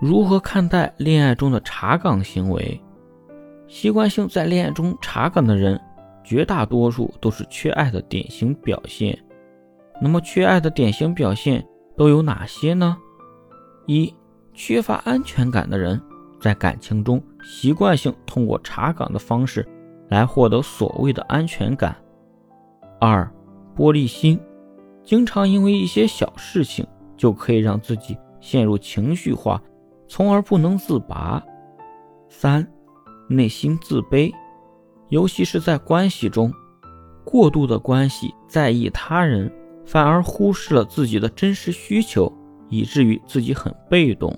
如何看待恋爱中的查岗行为？习惯性在恋爱中查岗的人，绝大多数都是缺爱的典型表现。那么，缺爱的典型表现都有哪些呢？一、缺乏安全感的人，在感情中习惯性通过查岗的方式来获得所谓的安全感。二、玻璃心，经常因为一些小事情就可以让自己陷入情绪化。从而不能自拔。三，内心自卑，尤其是在关系中，过度的关系在意他人，反而忽视了自己的真实需求，以至于自己很被动。